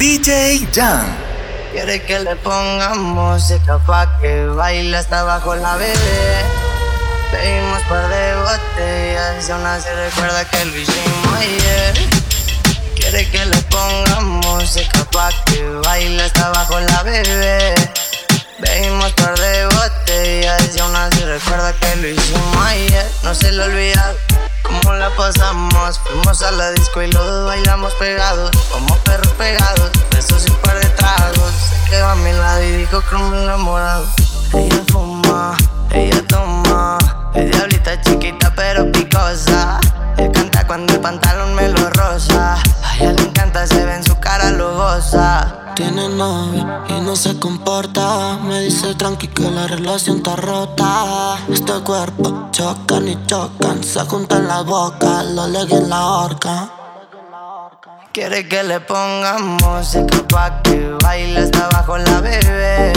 DJ Jan. Quiere que le pongamos música pa' que baile hasta abajo la bebé. Pedimos par de botellas y aún así recuerda que lo hicimos ayer. Quiere que le pongamos música pa' que baile hasta abajo la bebé. Bebimos par de botellas y aún así recuerda que lo hicimos ayer. No se lo olvida cómo la pasamos. Fuimos a la disco y los bailamos pegados, como perros pegados. Besos y par de tragos. Se quedó a mi lado y dijo que me enamorado. Ella fuma, ella toma. Es diablita chiquita pero picosa. Él canta cuando el pantalón me lo rosa. A ella le encanta, se ve lo goza. Tiene novio y no se comporta. Me dice tranqui que la relación está rota. Este cuerpo chocan y chocan. Se juntan la boca, lo legui en la horca. Quiere que le pongamos música pa' que baile hasta abajo la bebé.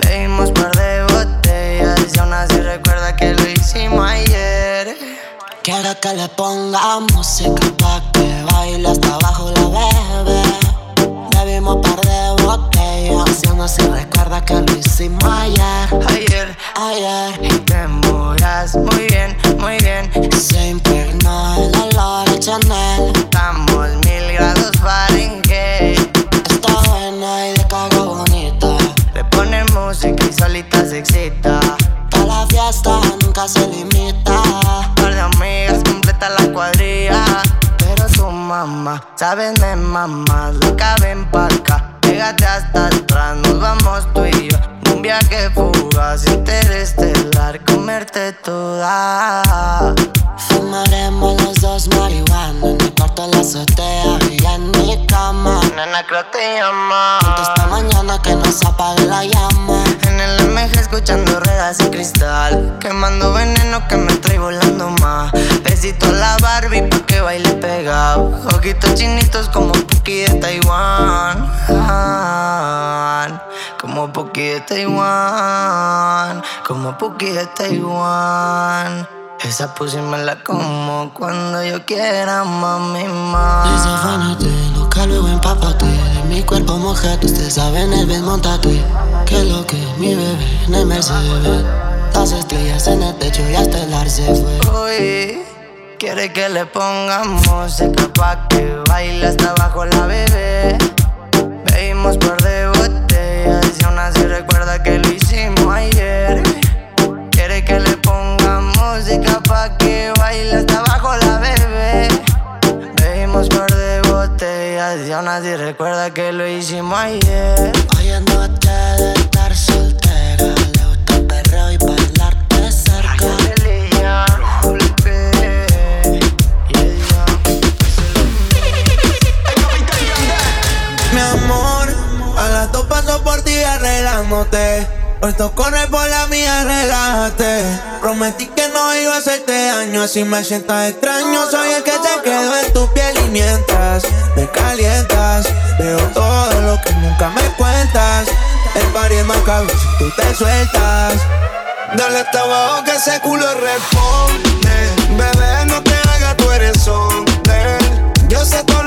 Pedimos par de botellas y aún así recuerda que lo hicimos ayer. Quiere que le ponga música pa' que baile hasta abajo la bebé. Bebimos par de botellas y aún así recuerda que lo hicimos ayer. Ayer, Ayer y te muras muy bien, muy bien. se impregnó el olor de Chanel. Estamos mil grados Fahrenheit. Está buena y de caga bonita. Le ponen música y solita se excita. Pa' la fiesta nunca se sabes de mamá, loca ven pa' acá. Pégate hasta atrás, nos vamos tú y yo. Un viaje fugaz, interestelar, comerte toda. Fumaremos los dos marihuana en mi cuarto la azotea Nena, creo te llama. Esta mañana que no se apague la llama. En el MG escuchando ruedas y cristal. Quemando veneno que me trae volando más. Besito a la Barbie pa' que baile pegado. Ojitos chinitos como Puki de Taiwán. Como Puki de Taiwán. Como Puki de Taiwán. Esa pussy me la como cuando yo quiera, mami, mami. Loca, luego empápate. De mi cuerpo mojate, ustedes saben el bien montate. Que lo que mi bebé en el Mercedes. Las estrellas en el techo y hasta el ar se fue. Uy, quiere que le pongamos música pa' que baile hasta abajo la bebé. Bebimos par de botellas y aún así recuerda que lo hicimos ayer. Quiere que le pongamos música pa' que baile hasta abajo aún así recuerda que lo hicimos ayer. Hoy de estar soltera. Le gusta el perreo y bailarte cerca. Mi amor, a las dos paso por ti arreglándote. Puesto corre por la mía, relájate. Prometí que no iba a hacerte daño, así me sientas extraño. Soy el que se quedó en tu piel y mientras me calientas, veo todo lo que nunca me cuentas. El party es macabro si tú te sueltas. Dale hasta abajo que ese culo responde. Bebé, no te hagas, tú eres hombre. Yo sé todo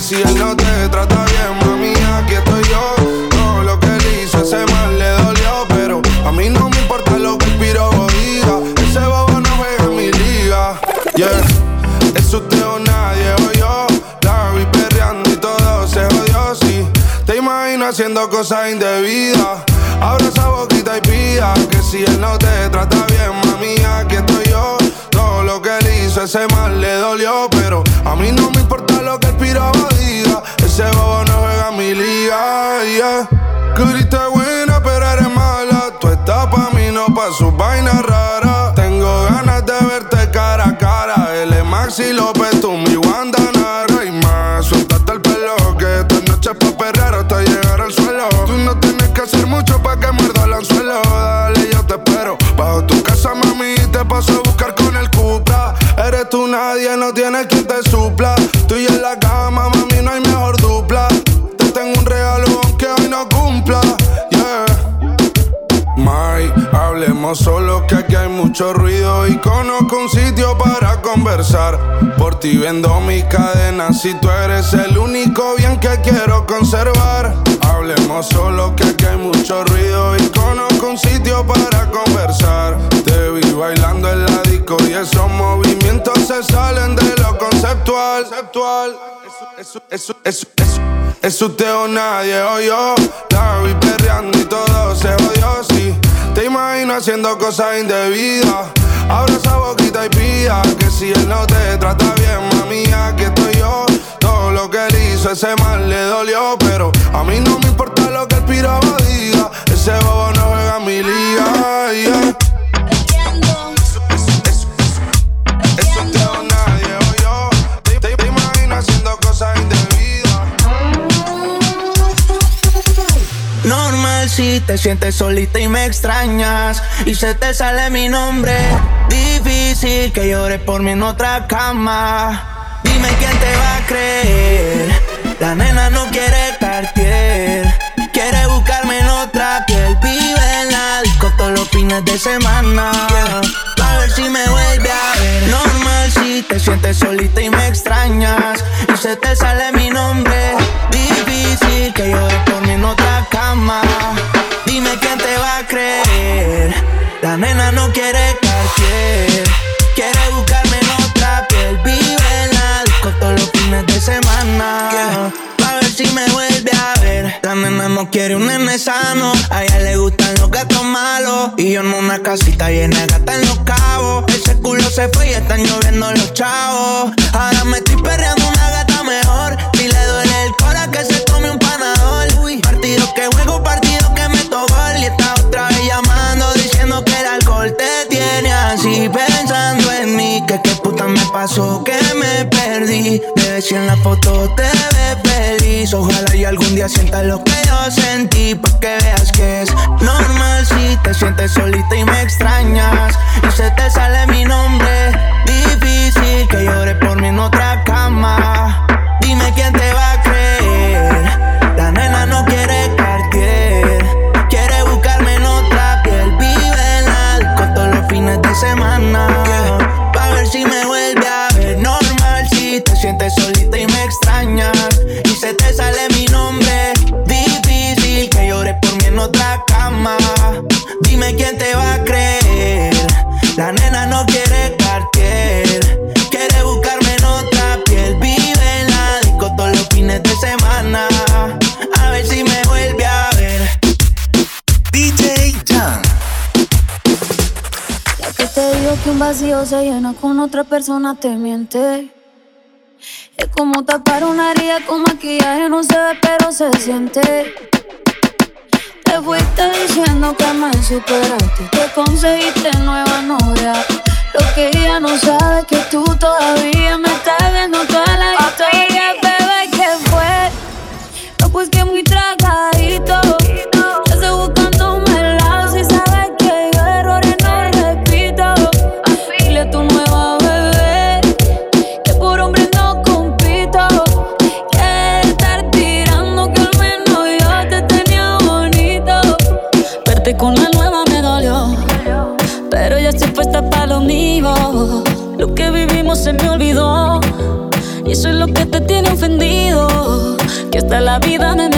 Si él no te trata bien, mami, aquí estoy yo. Todo lo que él hizo, ese mal le dolió Pero a mí no me importa lo que el diga. Ese bobo no juega en mi liga, yeah Es usted o nadie o yo. La vi perreando y todo se jodió, sí. Te imagino haciendo cosas indebidas. Abra esa boquita y pida que si él no te trata bien, ese mal le dolió, pero a mí no me importa lo que el piro diga. Ese bobo no juega mi liga, yeah. Que buena, pero eres mala. Tú estás pa' mí, no pa' sus vainas raras. Tengo ganas de verte cara a cara. Él es Maxi López, tú mi Wanda hablemos solo que aquí hay mucho ruido y conozco un sitio para conversar. Por ti vendo mis cadenas si tú eres el único bien que quiero conservar. Hablemos solo que aquí hay mucho ruido y conozco un sitio para conversar. Te vi bailando en la disco y esos movimientos se salen de lo conceptual. conceptual. Eso, o nadie o yo. La vi perreando y todo se haciendo cosas indebidas. Abra esa boquita y pida que si él no te trata bien, mami, aquí estoy yo. Todo lo que él hizo, ese mal le dolió, pero a mí no me importa lo que el piro diga. Ese bobo no juega mi liga. Si te sientes solita y me extrañas y se te sale mi nombre. Difícil que llores por mí en otra cama. Dime quién te va a creer. La nena no quiere cartier. Quiere buscarme en otra piel. Vive en la disco todos los fines de semana. A ver si me vuelve a ver. Normal si te sientes solita y me extrañas y se te sale mi nombre. Que llores por mí en otra cama. Dime quién te va a creer. La nena no quiere cartier. Quiere buscarme en otra piel. Vive en la disco todos los fines de semana. A ver si me vuelve a ver. La nena no quiere un nene sano. A ella le gustan los gatos malos. Y yo en una casita llena de gata en los cabos. Ese culo se fue y están lloviendo los chavos. Ahora me estoy perreando una juego, partido que meto gol. Y está otra vez llamando diciendo que el alcohol te tiene así. Pensando en mí, que qué puta me pasó, que me perdí. Debe si en la foto te ves feliz. Ojalá y algún día sientas lo que yo sentí. Pa' que veas que es normal si te sientes solita y me extrañas. Y se te sale mi nombre. Difícil que llore por mí en otra cama. Dime quién te va a vacío se llena con otra persona, te miente. Es como tapar una herida con maquillaje, no se ve, pero se siente. Te fuiste diciendo que me superaste, que conseguiste nueva novia. Lo que ella no sabe es que tú todavía me estás viendo toda la historia. de la vida me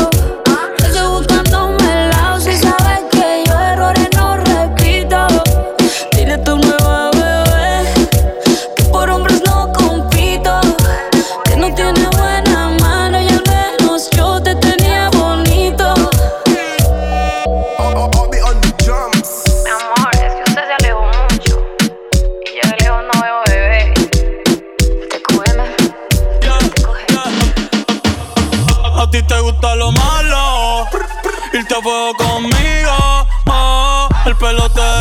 gusta lo malo. Irte a fuego conmigo, oh, el pelotero.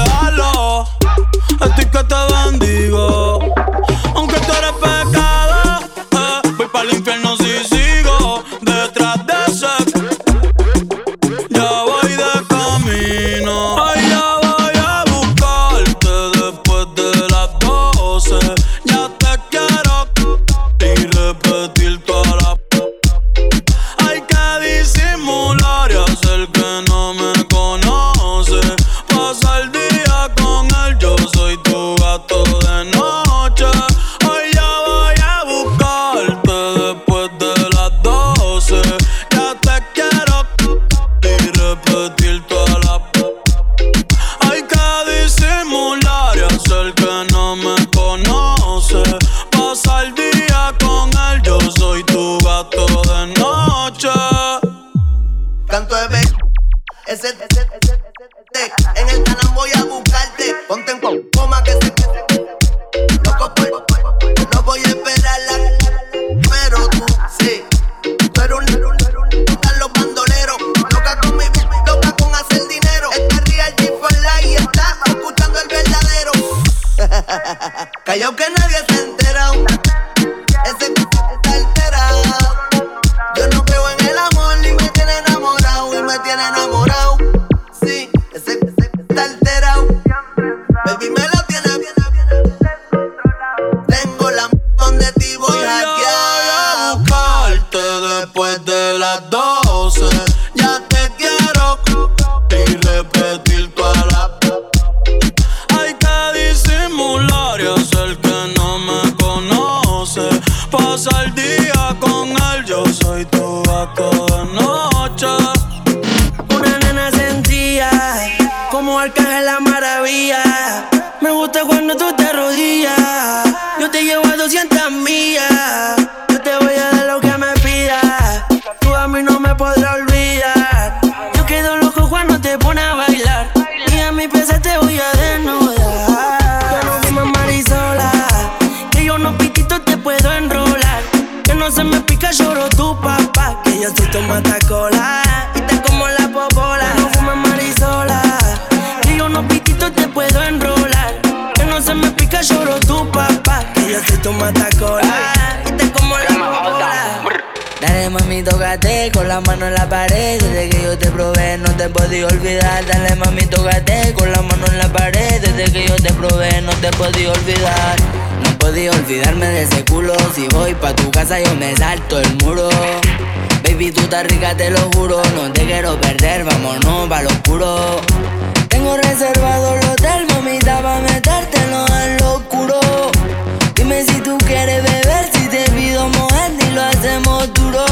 canto de vez. Ese, ese, ese, ese, en el canal voy a buscarte. Ponte en se me pica, lloro tu papá. Que yo soy tu matacola. Y te como la popola. Dale mami, tócate con la mano en la pared. Desde que yo te probé, no te podía olvidar. Dale mami, tócate con la mano en la pared. Desde que yo te probé, no te podía olvidar. No podía olvidarme de ese culo. Si voy pa' tu casa, yo me salto el muro. Baby, tú estás rica, te lo juro. No te quiero perder, vámonos pa' lo oscuro. Tengo reservado el hotel, mamita, pa' metértelo en lo oscuro. Dime si tú quieres beber, si te pido mojar y lo hacemos duro.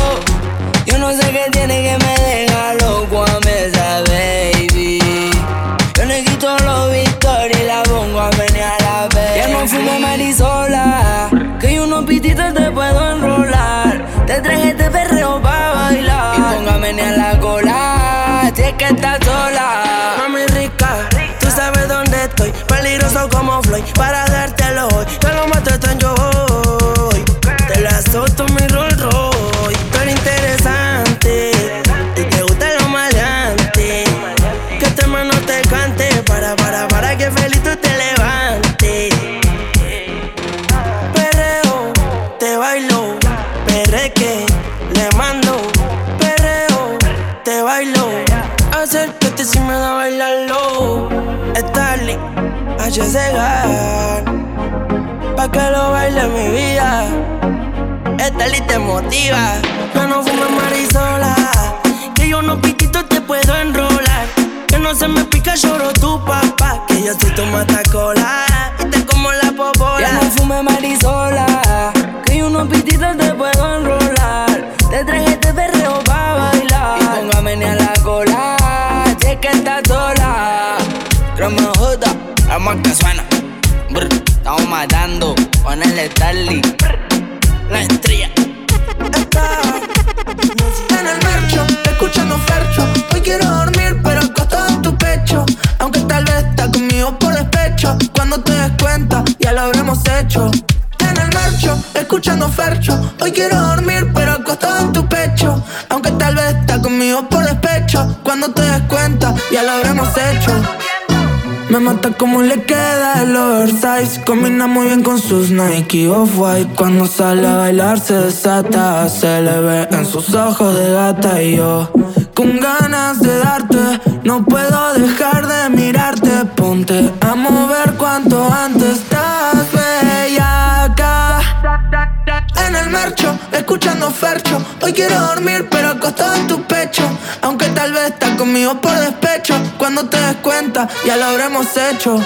Yo no sé qué tiene que me deja loco a esa baby. Yo le quito los victorias y la pongo a menear a ver. Ya no fume marisola, que yo unos pititos te puedo enrolar. Te traje este perreo pa' bailar. Y ponga a la cola, si es que estás sola. Peligroso como Floyd, para dártelo hoy. Te lo mato, en yo voy. Te la solto mi Rolls Royce. Tú eres interesante y te gusta lo maleante. Que este mano te cante para, para, para que feliz tú te levantes. Perreo, te bailo, perreque, le mando. Perreo, te bailo, acércate si me da bailarlo. Pa' que lo baile mi vida. Starling te motiva, yo no fumo marisola. Que yo no piquito te puedo enrolar. Que no se me pica, lloro tu papá. Que yo soy tu matacola. La marca suena. Brr, estamos matando con el Starly. La estrella. En el marcho, escuchando Fercho. Hoy quiero dormir, pero acostado en tu pecho. Aunque tal vez estás conmigo por despecho. Cuando te des cuenta, ya lo habremos hecho. En el marcho, escuchando Fercho. Hoy quiero dormir, pero acostado en tu pecho. Aunque tal vez estás conmigo por despecho. Cuando te des cuenta, ya lo habremos hecho. Me mata como le queda el oversize. Combina muy bien con sus Nike Off-White. Cuando sale a bailar se desata Se le ve en sus ojos de gata. Y yo con ganas de darte No puedo dejar de mirarte. Ponte a mover cuanto antes Estás marcho, escuchando Fercho. Hoy quiero dormir, pero acostado en tu pecho. Aunque tal vez estás conmigo por despecho. Cuando te des cuenta, ya lo habremos hecho.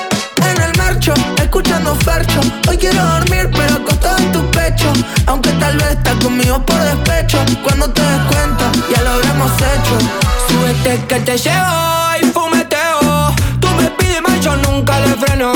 En el marcho, escuchando Fercho. Hoy quiero dormir, pero acostado en tu pecho. Aunque tal vez estás conmigo por despecho. Cuando te des cuenta, ya lo habremos hecho. Súbete que te llevo y fumeteo. Tú me pides más, yo nunca le freno.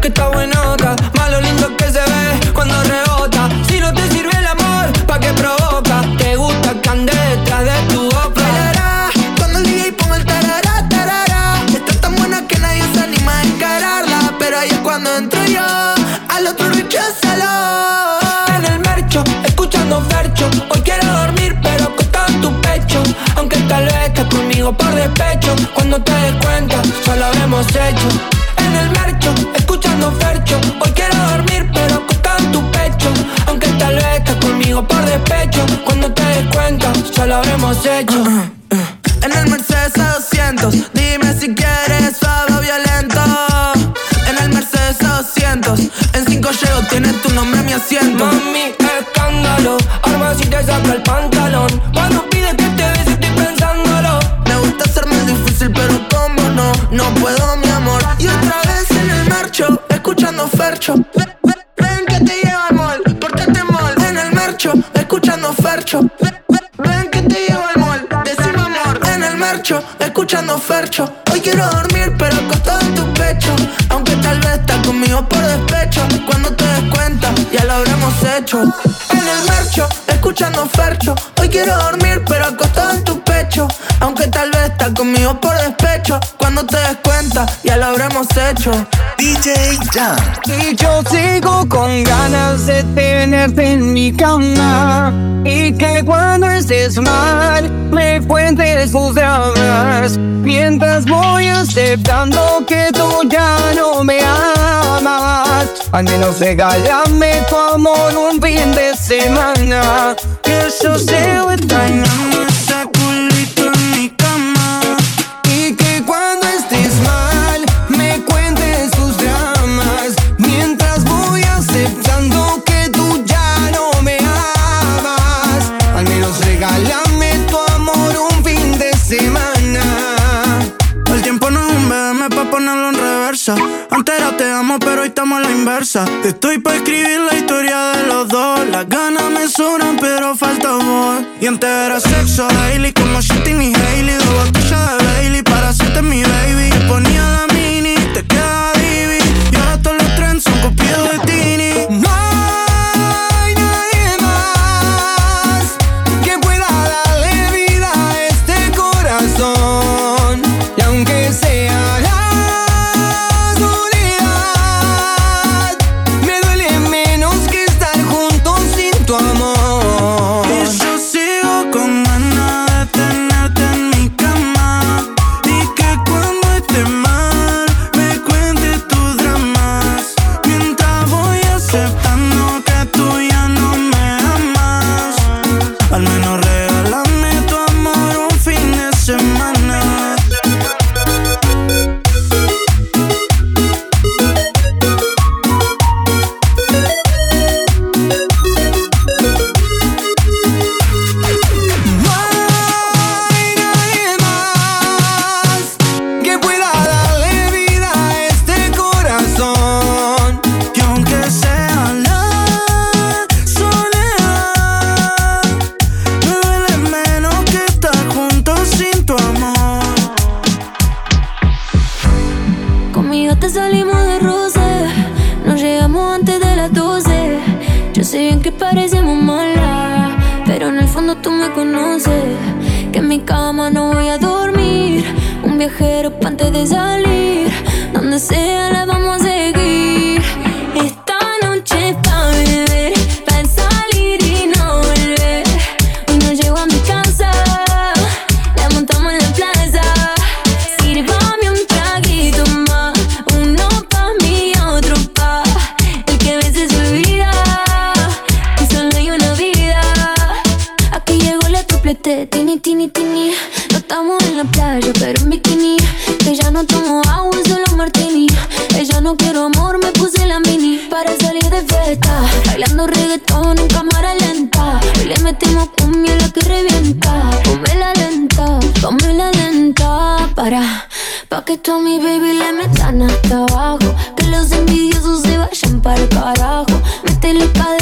Que está buenota. Más lo lindo que se ve cuando rebota. Si no te sirve el amor, ¿pa' qué provoca? Te gusta que ande detrás de tu boca. Bailará cuando el DJ ponga el tarará, tarará. Está tan buena que nadie se anima a encararla. Pero ahí es cuando entro yo. Al otro recházalo. En el mercho, escuchando Fercho. Hoy quiero dormir, pero acostado en tu pecho. Aunque tal vez estés conmigo por despecho. Cuando te des cuenta, ya lo habremos hecho. En escuchando Fercho. Hoy quiero dormir, pero acostado en tu pecho. Aunque tal vez estés conmigo por despecho. Cuando te des cuenta, ya lo habremos hecho. En el Mercedes A200, dime si quieres suave o violento. En el Mercedes A200, en 5 llego, tiene tu nombre mi asiento. Mami, Ven, que te lleva al mall, pórtate mal en el mercho, escuchando Fercho. Ven, que te lleva al mall, decime amor en el mercho, escuchando Fercho. Hoy quiero dormir pero acostado en tu pecho, aunque tal vez estás conmigo por despecho. Cuando te des cuenta ya lo habremos hecho. En el mercho, escuchando Fercho. Hoy quiero dormir pero acostado en tu pecho, aunque tal vez estás conmigo por despecho. Cuando te des cuenta ya lo habremos hecho. Y yo sigo con ganas de tenerte en mi cama. Y que cuando estés mal, me cuentes tus dramas. Mientras voy aceptando que tú ya no me amas. Al menos regálame tu amor un fin de semana. Que yo se pero hoy estamos a la inversa. Estoy para escribir la historia de los dos. Las ganas me sobran, pero falta amor. Y antes era sexo daily, como Shitty y Hailey. Dos botellas de Bailey para hacerte mi le padre.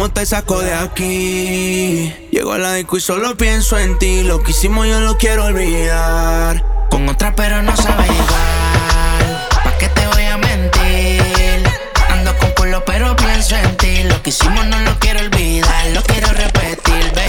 ¿Cómo te saco de aquí? Llego a la disco y solo pienso en ti. Lo que hicimos yo lo quiero olvidar. Con otra pero no sabe igual. ¿Pa' qué te voy a mentir? Ando con culo pero pienso en ti. Lo que hicimos no lo quiero olvidar. Lo quiero repetir,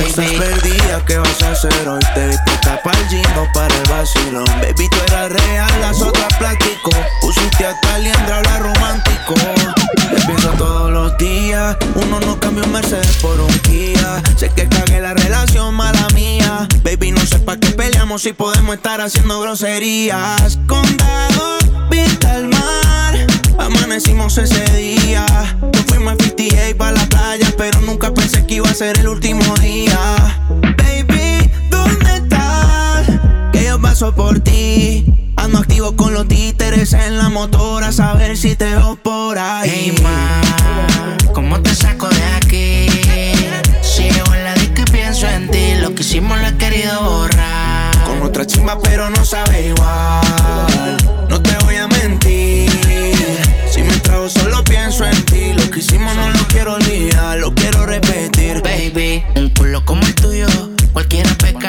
baby. Estás perdida, ¿qué vas a hacer hoy? Te viste para el para el vacilón. Baby, tú eras real, las otras plástico. Pusiste a Taliandra hablar romántico. Te pienso todos los días. Uno no cambia un Mercedes por un Kia. Sé que cagué la relación, mala mía. Baby, no sé pa' qué peleamos si podemos estar haciendo groserías. Condado, vista al mar. Amanecimos ese día. Nos fuimos a 58 para la playa, pero nunca pensé que iba a ser el último día. Baby, ¿dónde estás? Que yo paso por ti. Ando activo con los títeres en la motora, a saber si te veo por ahí. Hey, ma, ¿cómo te saco de aquí? Si en la pienso en ti, lo que hicimos lo he querido borrar. Con otra chimba, pero no sabe igual. No te voy a mentir. Si me trago, solo pienso en ti. Lo que hicimos no lo quiero olvidar, lo quiero repetir. Baby, un culo como el tuyo, cualquiera peca.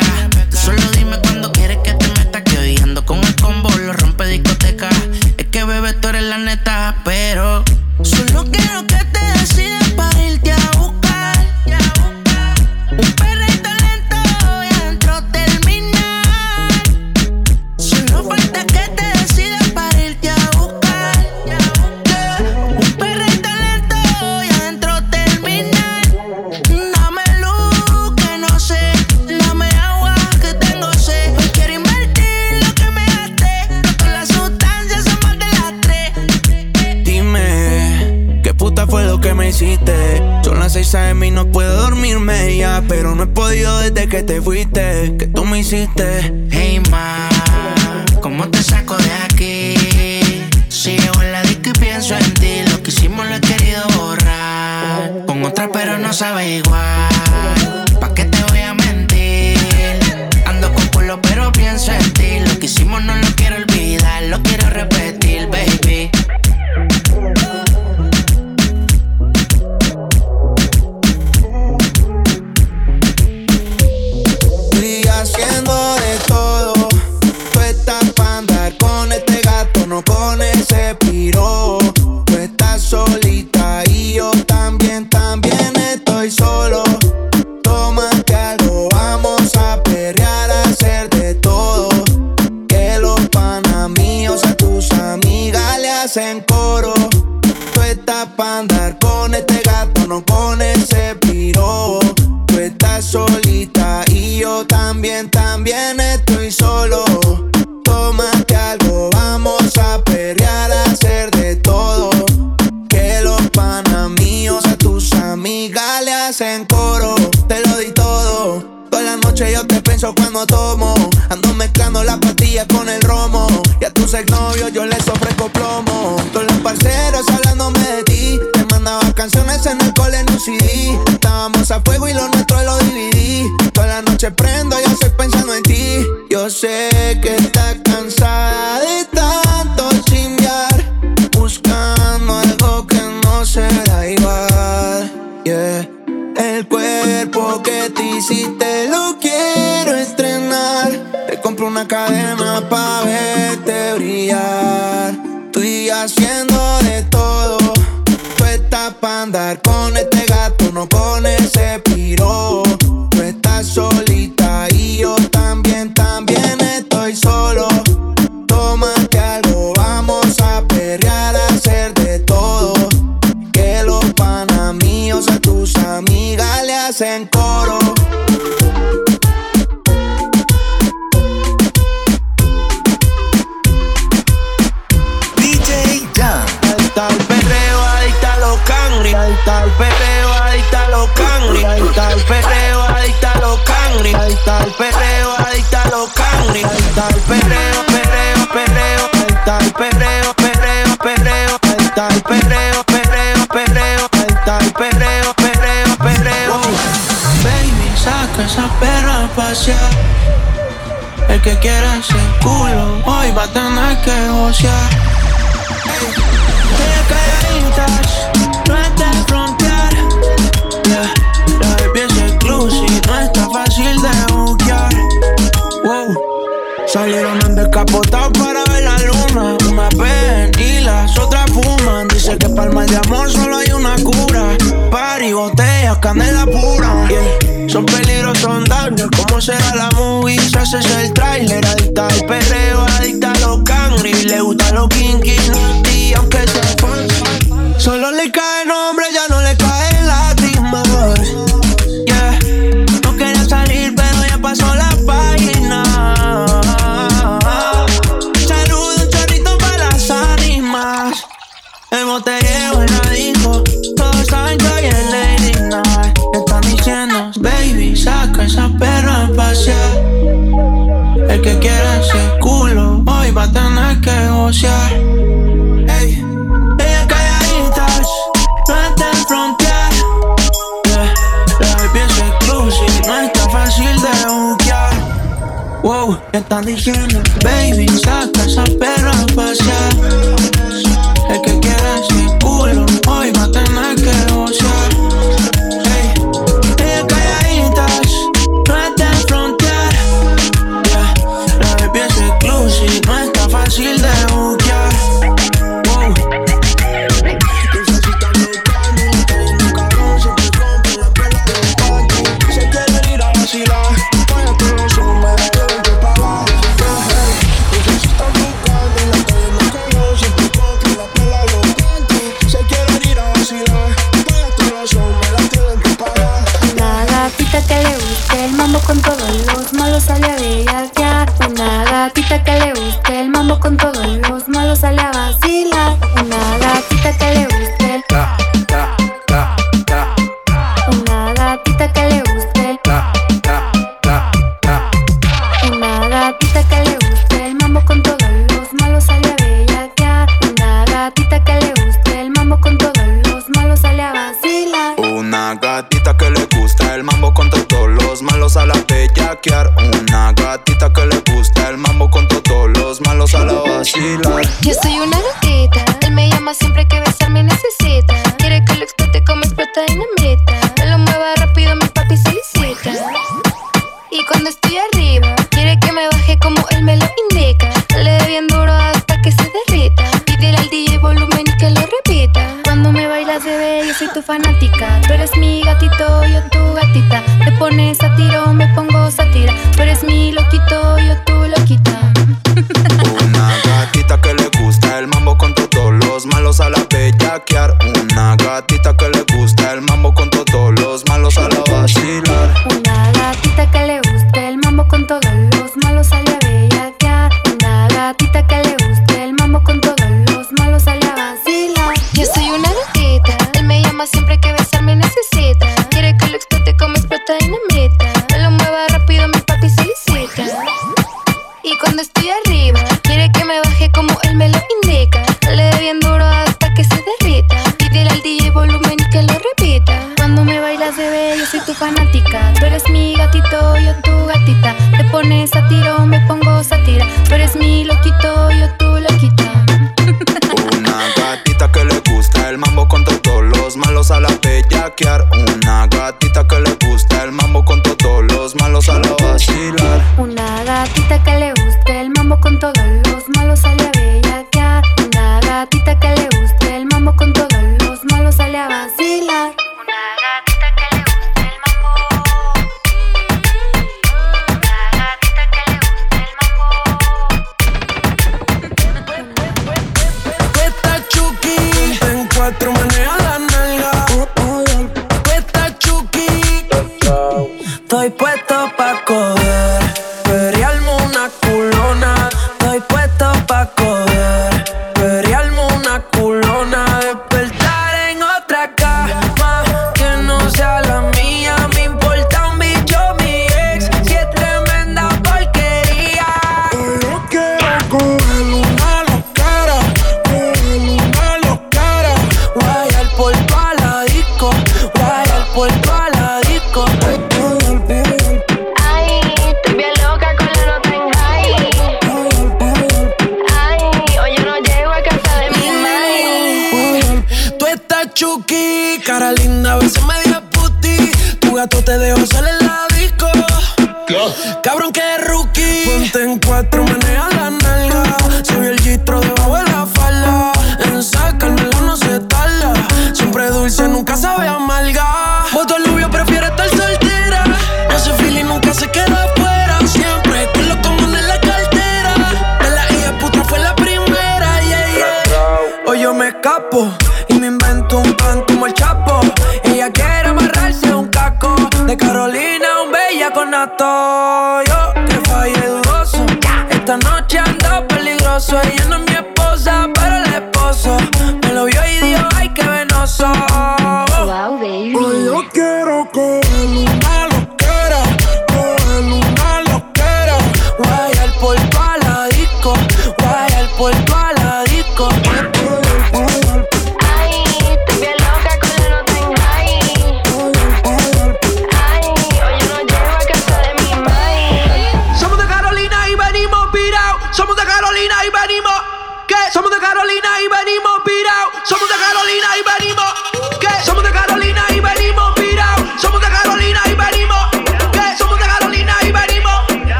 Tú solo dime cuando quieres que te meta. Que hoy ando con el combo, lo rompe discoteca. Es que bebé, tú eres la neta, pero solo quiero que que te fuiste. Que tú me hiciste. Hey, ma, ¿cómo te saco de aquí? Si llevo en la disco y pienso en ti. Lo que hicimos lo he querido borrar. Con otra, pero no sabe igual. Amigas le hacen coro. Te lo di todo. Toda la noche yo te pienso cuando tomo. Ando mezclando las pastillas con el romo. Y a tus exnovios yo les ofrezco plomo. Todos los parceros hablándome de ti. Te mandaba canciones en el cole en un CD. Estábamos a fuego y lo nuestro lo dividí. Toda la noche prendo y estoy pensando en ti. Yo sé que estás cadena pa' verte brillar. Estoy haciendo de todo. Tú estás pa' andar con este gato, no con ese piro. Tú estás solita y yo también, también estoy solo. Tómate algo, vamos a perrear, a hacer de todo. Que los panas míos a tus amigas le hacen coro. cangri. Adicta al perreo, adicta a los cangri. Adicta al perreo, adicta a los cangri. Adicta al perreo, perreo, perreo. Adicta al perreo, perreo, perreo. Adicta al perreo, perreo, perreo. Adicta al perreo, perreo, perreo. Baby, saca esa perra a pasear. El que quiera ese culo hoy va a tener que gocear. Hey, te caídas. Yo me para ver la luna. Una ven y las otras fuman. Dice que para el mal de amor solo hay una cura. Party, botellas, canela pura. Son peligros, son daños. ¿Cómo será la movie? Se hace el trailer. Adicta al perreo, adicta a los cangri. Le gusta los kinky, aunque sea fan. Solo le caen nombre. negociar. Ey, ella calladitas, no está en frontear. Yeah, la IP es exclusive, no está fácil de buquear. Wow, ¿qué están diciendo? Baby, saca esa perra a pasear. malo sale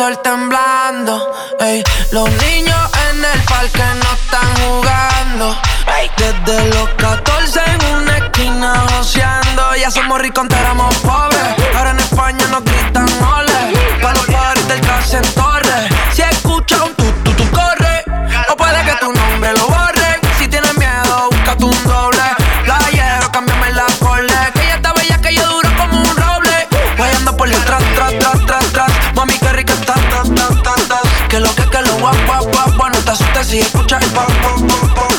sol temblando. Ey. Los niños en el parque no están jugando. Desde los 14 en una esquina joseando. Ya somos ricos, pobres si escuchas el pop, pop, pop, pop.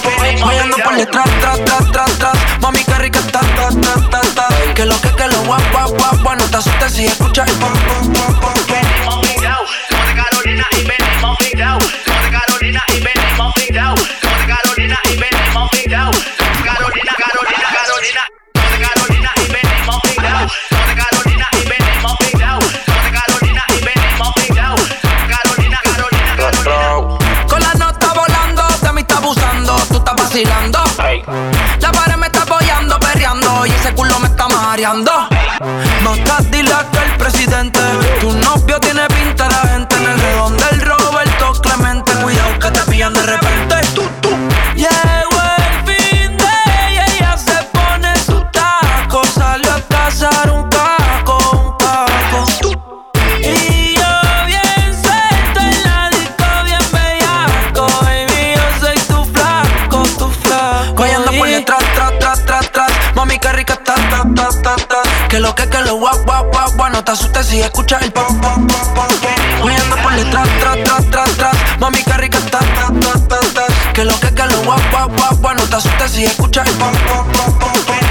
Hoy ando por detrás, tras, tras, tras, tras. Mami, qué rica está, ta, ta, ta, ta. Que lo que, que lo guap, guap, guap. No te asustes si escuchas el pop, pop, pop, pop. No estás dilata que el presidente. Tu novio tiene pinta la gente en el redón del Roberto Clemente. Cuidado que te pillan de repente. Tú, tú lo guap, guap, guap, guap. No te asustes si escuchas el pop, pop, pop, pop. Huyendo por detrás, tras, tras, tras, tras. Mami, qué rica estás, tras, tras, tras, tras. Que lo que es que lo guap, guap, guap, guap. No te asustes si escuchas el pop, pop, pop, pop.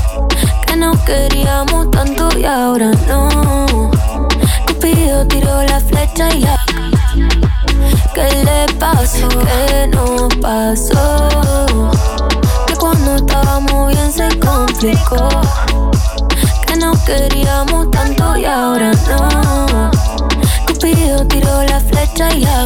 Que nos queríamos tanto y ahora no. Cupido tiró la flecha y la. ¿Qué le pasó? ¿Qué no pasó? Que cuando estábamos bien se complicó. Que no queríamos tanto y ahora no. Cupido tiró la flecha y la.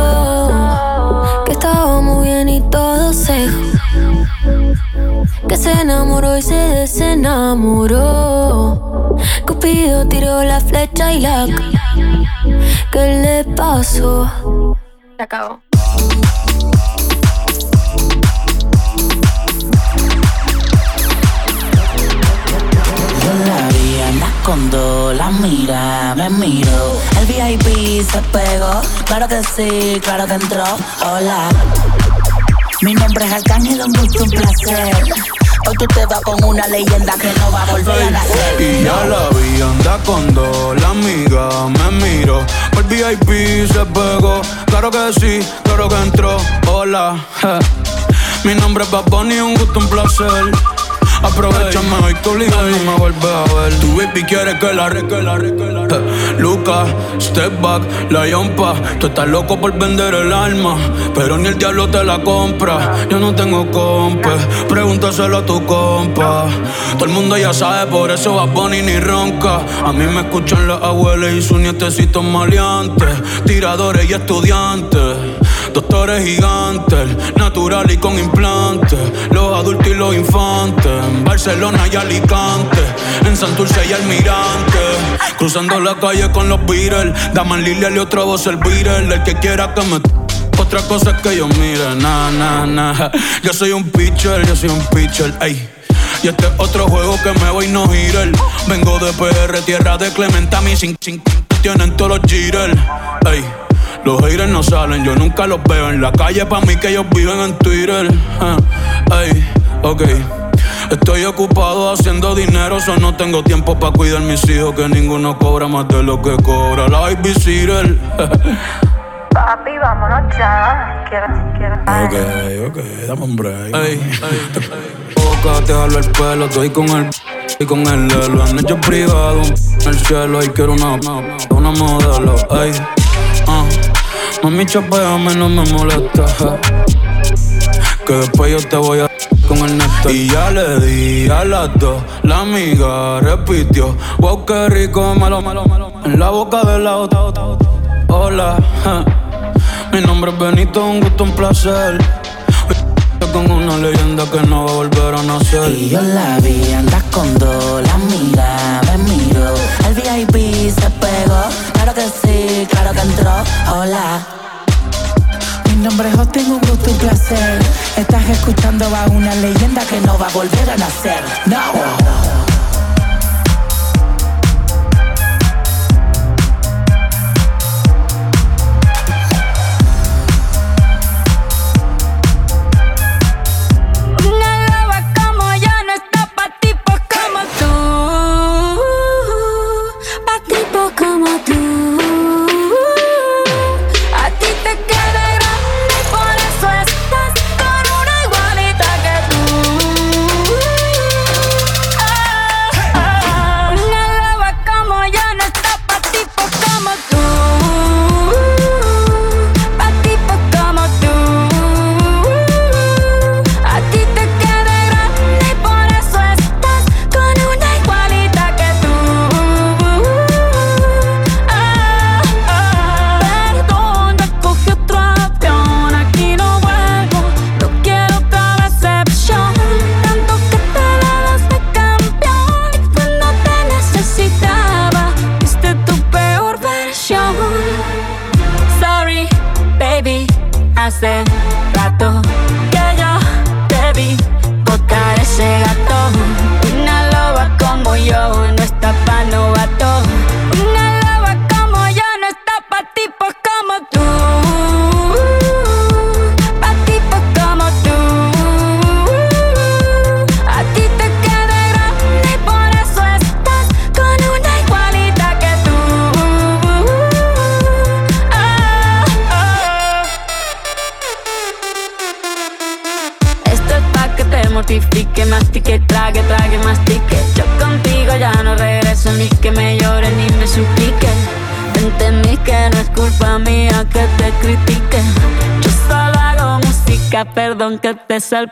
Se enamoró y se desenamoró. Cupido tiró la flecha y la. ¿Qué le pasó? Se acabó. Yo la vi andar con dos, la mira, me miro. El VIP se pegó, claro que sí, claro que entró. Hola. Mi nombre es Arcángel, un gusto, un placer. Hoy tú te vas con una leyenda que no va a volver a nacer. Y ya la vi, anda con dos, la amiga me miro. El VIP se pegó, claro que sí, claro que entró. Hola, mi nombre es Bad Bunny, un gusto, un placer. Aprovechame hoy que obligado no me vuelves a ver. Tu baby quiere que la re, que la re, que la re. Luca, step back, la yompa. Tú estás loco por vender el alma, pero ni el diablo te la compra. Yo no tengo compa, pregúntaselo a tu compa. Todo el mundo ya sabe, por eso va Bunny ni ronca. A mí me escuchan las abuelas y sus nietecitos maleantes, tiradores y estudiantes. Doctores gigantes, natural y con implantes. Los adultos y los infantes. En Barcelona y Alicante. En Santurce y Almirante. Cruzando la calle con los Beatles. Daman Lilia y otra voz el Beatle. El que quiera que me. Otra cosa es que yo mire, na, na, na. Yo soy un pitcher, yo soy un pitcher, ey. Y este es otro juego que me voy no girar. Vengo de PR, tierra de Clementa, mi sin, sin tienen todos los jitters, ey. Los haters no salen, yo nunca los veo en la calle. Pa' mí que ellos viven en Twitter. ah, Ey, ok. Estoy ocupado haciendo dinero, so no tengo tiempo para cuidar mis hijos. Que ninguno cobra más de lo que cobra la babysitter. Papi, vámonos ya. Quiero, quiero. Ok, ok, dame un break. Ey, Boca, te jalo el pelo, estoy con el y con el lelo. Han hecho privado en el cielo y quiero una, una, una modelo. Ey, mami, chapeame, no me molesta. Que después yo te voy a con el neto. Y ya le di a las dos. La amiga repitió. Wow, qué rico, malo, malo, malo. En la boca de la otra. Hola, ja. mi nombre es Benito, un gusto, un placer. Con una leyenda que no va a volver a nacer. Y yo la vi, andas con dos, la mira, me miro. El VIP se pegó, claro que sí, claro que entró. Hola. Mi nombre es Justin, un gusto, un placer. Estás escuchando a una leyenda que no va a volver a nacer. No. Perdón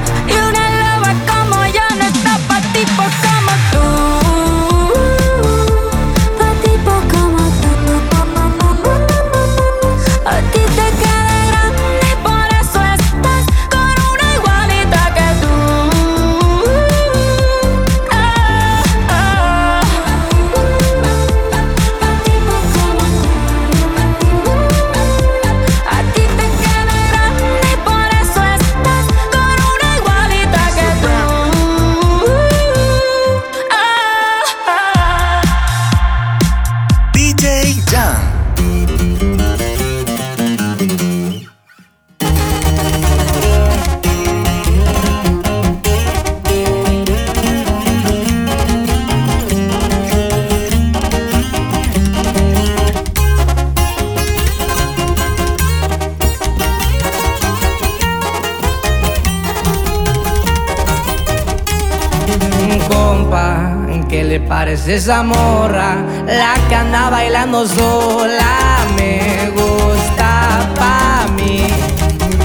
Esa morra? La que anda bailando sola me gusta pa' mí.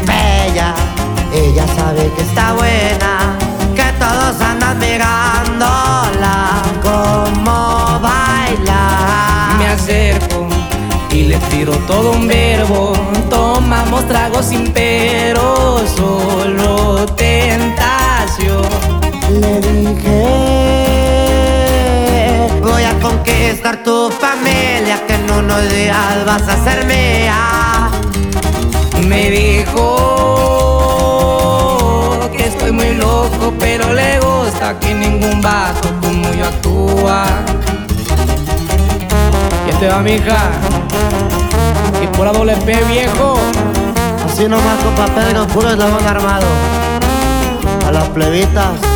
Bella, ella sabe que está buena, que todos andan mirándola como baila. Me acerco y le tiro todo un vas a ser mía. Me dijo que estoy muy loco, pero le gusta que ningún vato como yo actúa. ¿Quién te va, mija? Y por doble P, viejo. Así nomás, compa Pedro, puro eslabón armado. A las plebitas.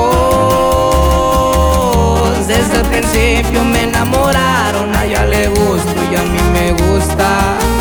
principio me enamoraron, a ella le gusto y a mí me gusta.